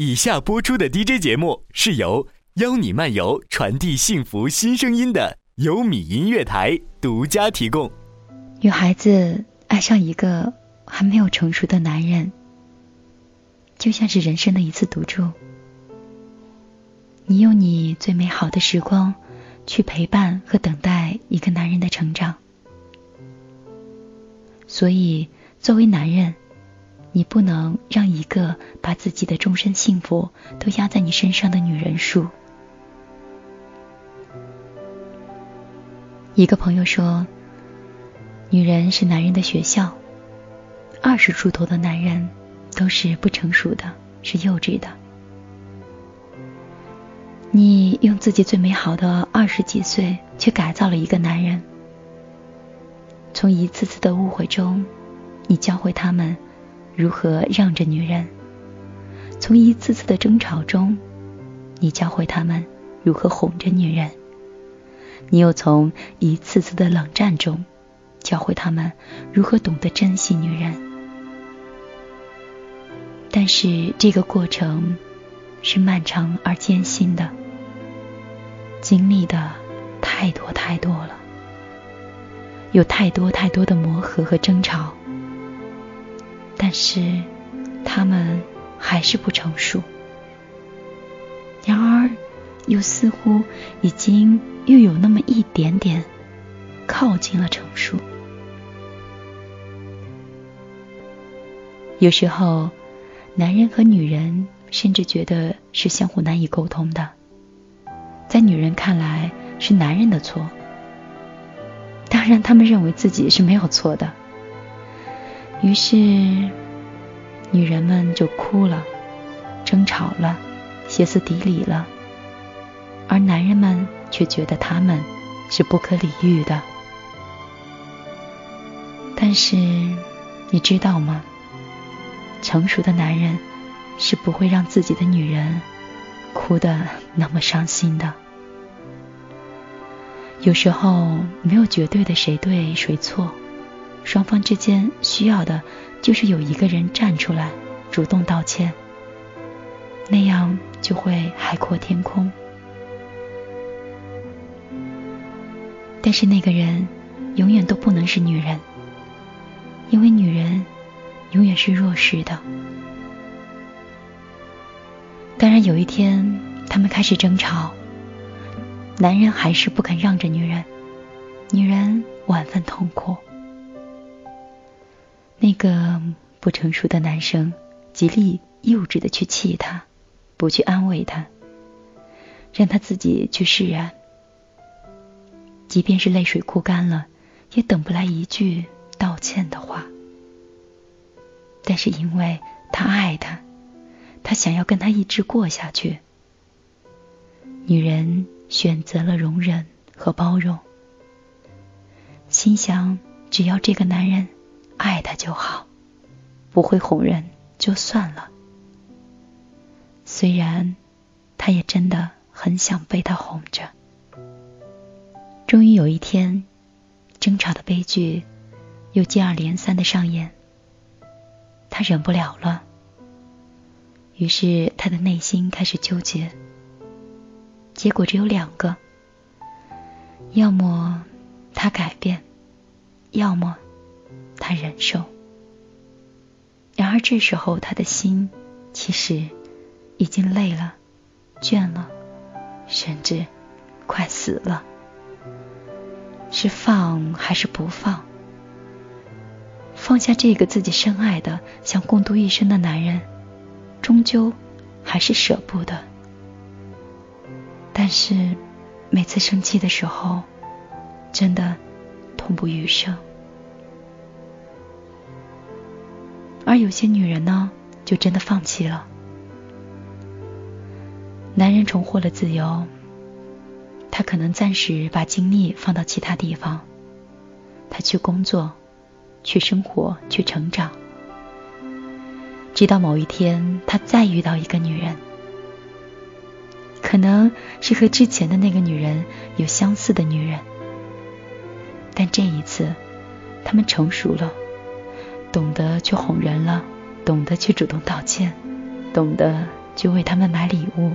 以下播出的 DJ 节目是由邀你漫游传递幸福新声音的优米音乐台独家提供。女孩子爱上一个还没有成熟的男人，就像是人生的一次赌注。你用你最美好的时光去陪伴和等待一个男人的成长，所以作为男人。你不能让一个把自己的终身幸福都压在你身上的女人输。一个朋友说：“女人是男人的学校，二十出头的男人都是不成熟的，是幼稚的。你用自己最美好的二十几岁去改造了一个男人，从一次次的误会中，你教会他们。”如何让着女人？从一次次的争吵中，你教会他们如何哄着女人；你又从一次次的冷战中，教会他们如何懂得珍惜女人。但是这个过程是漫长而艰辛的，经历的太多太多了，有太多太多的磨合和争吵。但是，他们还是不成熟。然而，又似乎已经又有那么一点点靠近了成熟。有时候，男人和女人甚至觉得是相互难以沟通的，在女人看来是男人的错。当然，他们认为自己是没有错的。于是，女人们就哭了，争吵了，歇斯底里了，而男人们却觉得他们是不可理喻的。但是，你知道吗？成熟的男人是不会让自己的女人哭得那么伤心的。有时候，没有绝对的谁对谁错。双方之间需要的就是有一个人站出来，主动道歉，那样就会海阔天空。但是那个人永远都不能是女人，因为女人永远是弱势的。当然，有一天他们开始争吵，男人还是不肯让着女人，女人万分痛苦。那个不成熟的男生极力幼稚的去气他，不去安慰他，让他自己去释然。即便是泪水哭干了，也等不来一句道歉的话。但是因为他爱他，他想要跟他一直过下去。女人选择了容忍和包容，心想只要这个男人。爱他就好，不会哄人就算了。虽然他也真的很想被他哄着。终于有一天，争吵的悲剧又接二连三的上演，他忍不了了。于是他的内心开始纠结，结果只有两个：要么他改变，要么……他忍受，然而这时候他的心其实已经累了、倦了，甚至快死了。是放还是不放？放下这个自己深爱的、想共度一生的男人，终究还是舍不得。但是每次生气的时候，真的痛不欲生。而有些女人呢，就真的放弃了。男人重获了自由，他可能暂时把精力放到其他地方，他去工作，去生活，去成长。直到某一天，他再遇到一个女人，可能是和之前的那个女人有相似的女人，但这一次，他们成熟了。懂得去哄人了，懂得去主动道歉，懂得去为他们买礼物，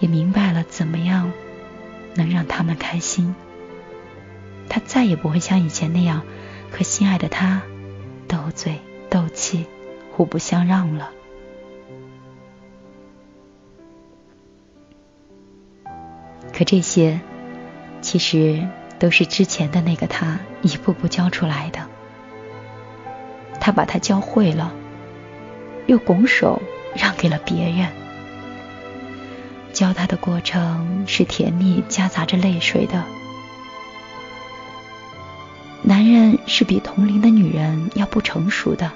也明白了怎么样能让他们开心。他再也不会像以前那样和心爱的他斗嘴斗气、互不相让了。可这些，其实都是之前的那个他一步步教出来的。他把他教会了，又拱手让给了别人。教他的过程是甜蜜夹杂着泪水的。男人是比同龄的女人要不成熟的，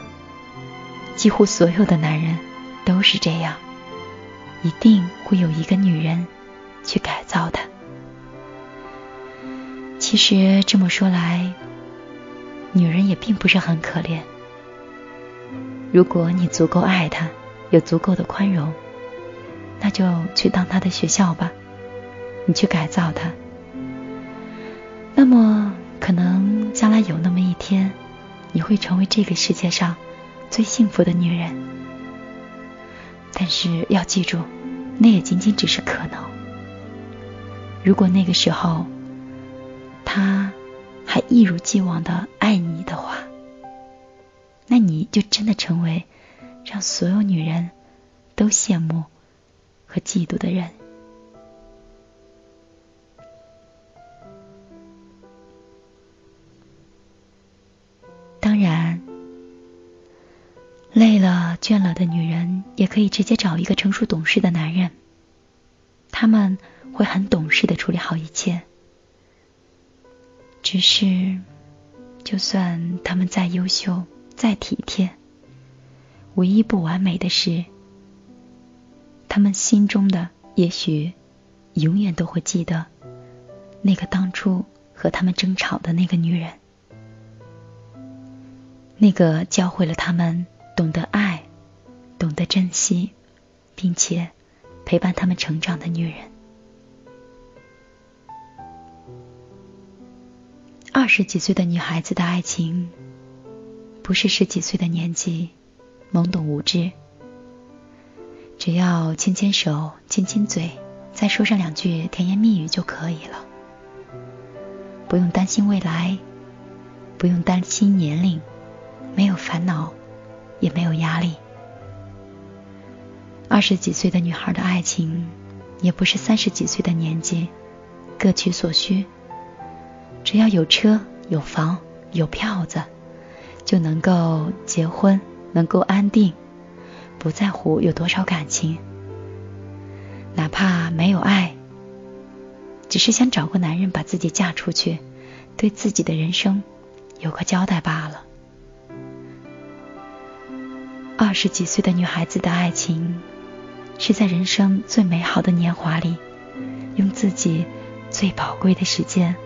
几乎所有的男人都是这样，一定会有一个女人。去改造他。其实这么说来，女人也并不是很可怜。如果你足够爱她，有足够的宽容，那就去当她的学校吧，你去改造她。那么，可能将来有那么一天，你会成为这个世界上最幸福的女人。但是要记住，那也仅仅只是可能。如果那个时候他还一如既往的爱你的话，那你就真的成为让所有女人都羡慕和嫉妒的人。当然，累了倦了的女人也可以直接找一个成熟懂事的男人，他们。会很懂事的处理好一切，只是，就算他们再优秀、再体贴，唯一不完美的是，他们心中的也许永远都会记得那个当初和他们争吵的那个女人，那个教会了他们懂得爱、懂得珍惜，并且陪伴他们成长的女人。二十几岁的女孩子的爱情，不是十几岁的年纪，懵懂无知。只要牵牵手、亲亲嘴，再说上两句甜言蜜语就可以了。不用担心未来，不用担心年龄，没有烦恼，也没有压力。二十几岁的女孩的爱情，也不是三十几岁的年纪，各取所需。只要有车有房有票子，就能够结婚，能够安定，不在乎有多少感情，哪怕没有爱，只是想找个男人把自己嫁出去，对自己的人生有个交代罢了。二十几岁的女孩子的爱情，是在人生最美好的年华里，用自己最宝贵的时间。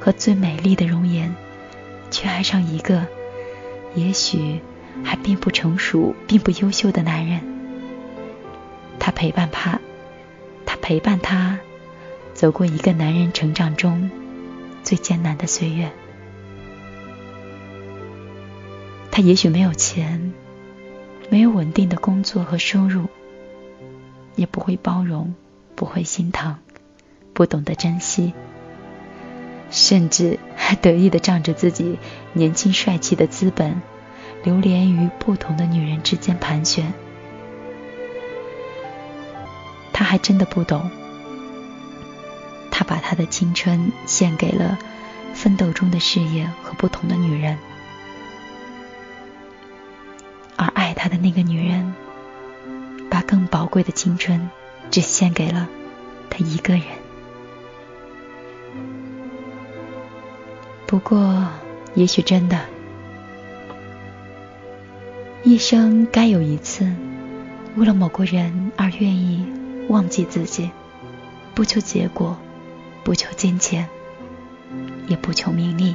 和最美丽的容颜，去爱上一个也许还并不成熟、并不优秀的男人。他陪伴他，他陪伴他走过一个男人成长中最艰难的岁月。他也许没有钱，没有稳定的工作和收入，也不会包容，不会心疼，不懂得珍惜。甚至他 得意的仗着自己年轻帅气的资本，流连于不同的女人之间盘旋。他还真的不懂，他把他的青春献给了奋斗中的事业和不同的女人，而爱他的那个女人，把更宝贵的青春只献给了他一个人。不过，也许真的，一生该有一次，为了某个人而愿意忘记自己，不求结果，不求金钱，也不求名利，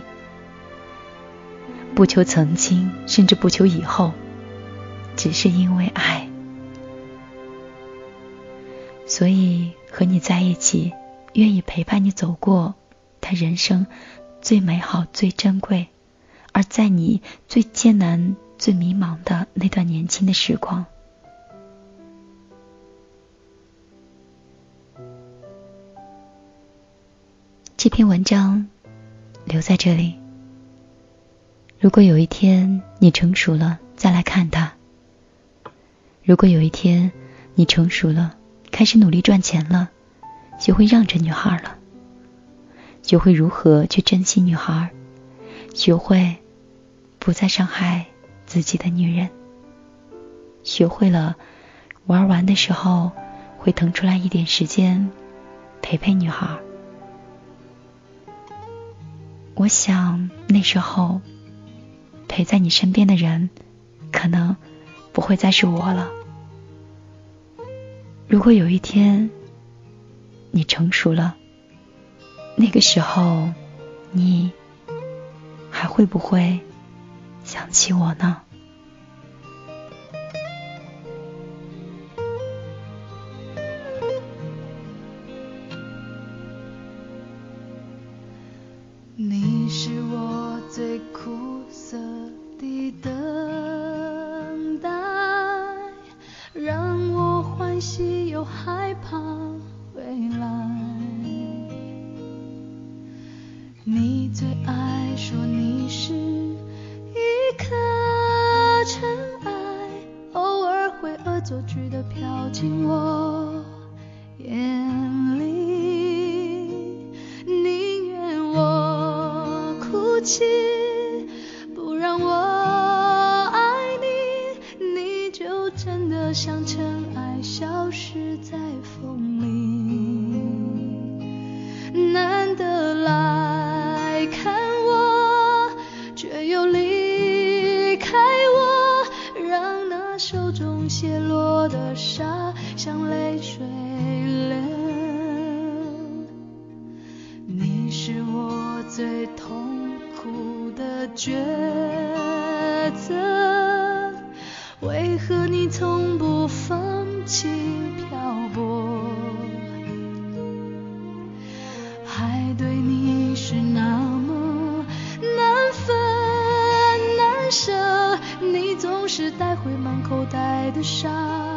不求曾经，甚至不求以后，只是因为爱，所以和你在一起，愿意陪伴你走过他人生。最美好最珍贵而在你最艰难最迷茫的那段年轻的时光。这篇文章留在这里如果有一天你成熟了再来看他如果有一天你成熟了开始努力赚钱了学会让着女孩了。学会如何去珍惜女孩，学会不再伤害自己的女人，学会了玩完的时候会腾出来一点时间陪陪女孩。我想那时候陪在你身边的人，可能不会再是我了。如果有一天你成熟了，那个时候你还会不会想起我呢？去的飘进我眼里，宁愿我哭泣，不让我爱你，你就真的想成。泪水流，你是我最痛苦的抉择。为何你从不放弃漂泊？还对你是那么难分难舍，你总是带回满口袋的沙。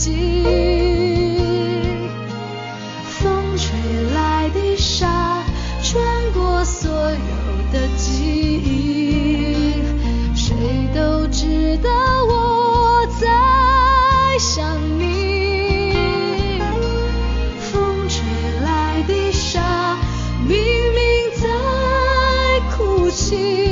迹。风吹来的沙，穿过所有的记忆，谁都知道我在想你。风吹来的沙，明明在哭泣。